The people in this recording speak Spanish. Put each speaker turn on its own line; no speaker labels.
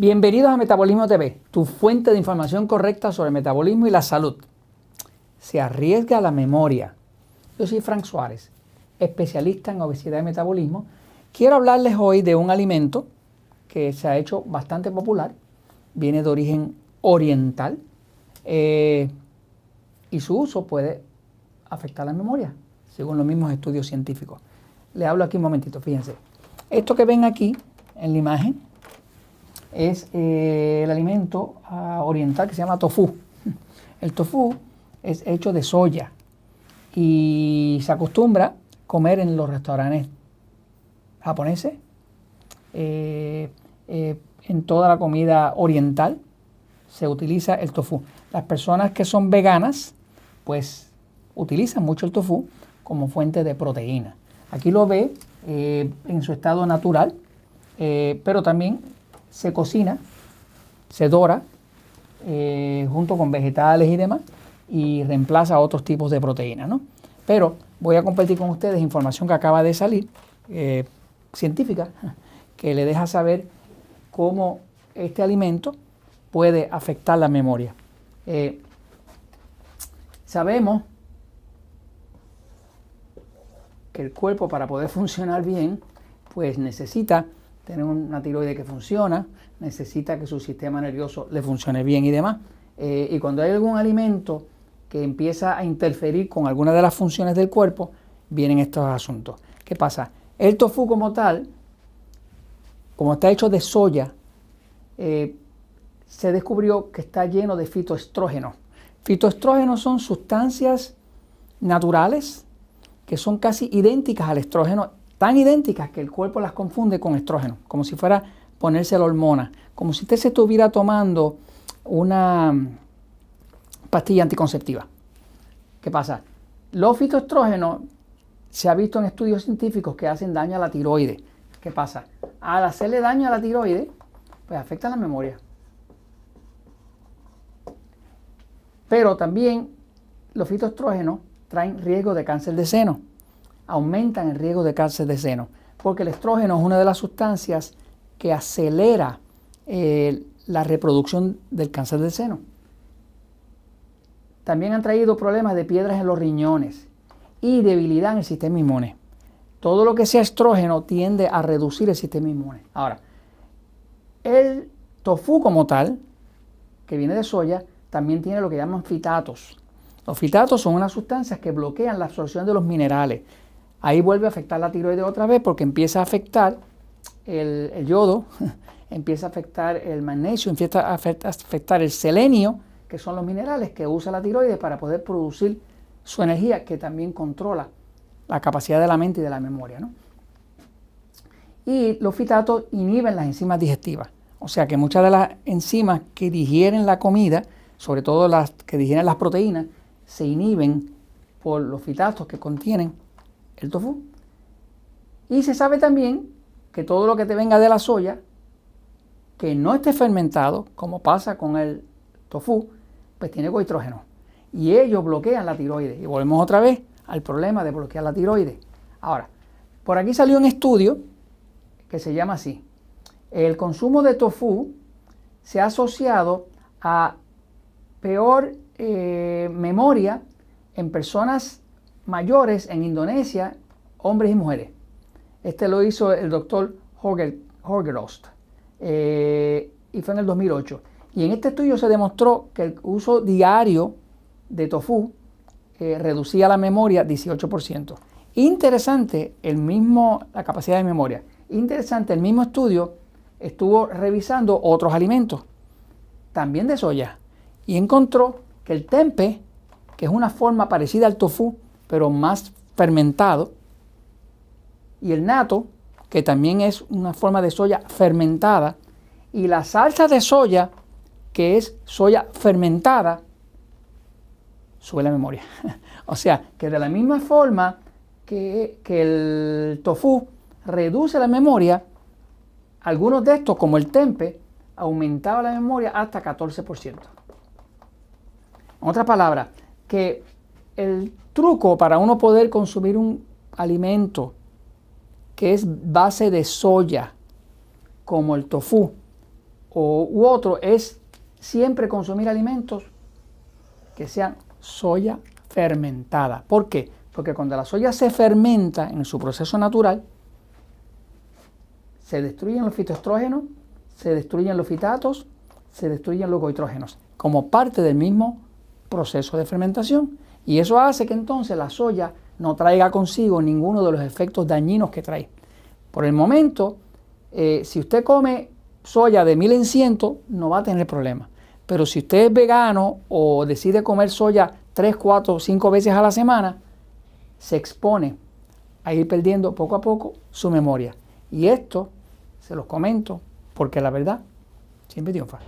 Bienvenidos a Metabolismo TV, tu fuente de información correcta sobre el metabolismo y la salud. Se arriesga la memoria. Yo soy Frank Suárez, especialista en obesidad y metabolismo. Quiero hablarles hoy de un alimento que se ha hecho bastante popular, viene de origen oriental eh, y su uso puede afectar la memoria, según los mismos estudios científicos. Le hablo aquí un momentito, fíjense. Esto que ven aquí en la imagen es eh, el alimento ah, oriental que se llama tofu. El tofu es hecho de soya y se acostumbra comer en los restaurantes japoneses, eh, eh, en toda la comida oriental se utiliza el tofu. Las personas que son veganas, pues utilizan mucho el tofu como fuente de proteína. Aquí lo ve en su estado natural, pero también se cocina, se dora eh, junto con vegetales y demás y reemplaza otros tipos de proteínas. ¿no? Pero voy a compartir con ustedes información que acaba de salir, eh, científica, que le deja saber cómo este alimento puede afectar la memoria. Eh, sabemos que el cuerpo para poder funcionar bien, pues necesita tener una tiroide que funciona, necesita que su sistema nervioso le funcione bien y demás. Eh, y cuando hay algún alimento que empieza a interferir con alguna de las funciones del cuerpo, vienen estos asuntos. ¿Qué pasa? El tofu como tal, como está hecho de soya, eh, se descubrió que está lleno de fitoestrógenos. Fitoestrógenos son sustancias naturales que son casi idénticas al estrógeno tan idénticas que el cuerpo las confunde con estrógeno, como si fuera ponerse la hormona, como si usted se estuviera tomando una pastilla anticonceptiva. ¿Qué pasa? Los fitoestrógenos se ha visto en estudios científicos que hacen daño a la tiroide. ¿Qué pasa? Al hacerle daño a la tiroide, pues afecta la memoria. Pero también los fitoestrógenos traen riesgo de cáncer de seno aumentan el riesgo de cáncer de seno, porque el estrógeno es una de las sustancias que acelera eh, la reproducción del cáncer de seno. También han traído problemas de piedras en los riñones y debilidad en el sistema inmune. Todo lo que sea estrógeno tiende a reducir el sistema inmune. Ahora, el tofu como tal, que viene de soya, también tiene lo que llaman fitatos. Los fitatos son unas sustancias que bloquean la absorción de los minerales, Ahí vuelve a afectar la tiroides otra vez porque empieza a afectar el, yodo, empieza a afectar el magnesio, empieza a afectar el selenio, que son los minerales que usa la tiroides para poder producir su energía, que también controla la capacidad de la mente y de la memoria. Y los fitatos inhiben las enzimas digestivas. O sea que muchas de las enzimas que digieren la comida, sobre todo las que digieren las proteínas, se inhiben por los fitatos que contienen el tofu. Y se sabe también que todo lo que te venga de la soya, que no esté fermentado, como pasa con el tofu, pues tiene cohidrógeno. Y ellos bloquean la tiroides. Y volvemos otra vez al problema de bloquear la tiroides. Ahora, por aquí salió un estudio que se llama así. El consumo de tofu se ha asociado a peor eh, memoria en personas mayores en Indonesia, hombres y mujeres. Este lo hizo el doctor Horgerost eh, y fue en el 2008. Y en este estudio se demostró que el uso diario de tofu eh, reducía la memoria 18%. Interesante el mismo, la capacidad de memoria. Interesante, el mismo estudio estuvo revisando otros alimentos, también de soya, y encontró que el tempe, que es una forma parecida al tofu, pero más fermentado. Y el nato, que también es una forma de soya fermentada. Y la salsa de soya, que es soya fermentada, sube la memoria. o sea, que de la misma forma que, que el tofu reduce la memoria, algunos de estos, como el tempe, aumentaba la memoria hasta 14%. En otras palabras, que el truco para uno poder consumir un alimento que es base de soya, como el tofu, o, u otro es siempre consumir alimentos que sean soya fermentada. ¿Por qué? Porque cuando la soya se fermenta en su proceso natural, se destruyen los fitoestrógenos, se destruyen los fitatos, se destruyen los goitrógenos, como parte del mismo proceso de fermentación. Y eso hace que entonces la soya no traiga consigo ninguno de los efectos dañinos que trae. Por el momento, eh, si usted come soya de mil en ciento, no va a tener problema. Pero si usted es vegano o decide comer soya 3, 4, 5 veces a la semana, se expone a ir perdiendo poco a poco su memoria. Y esto se los comento porque la verdad siempre triunfa.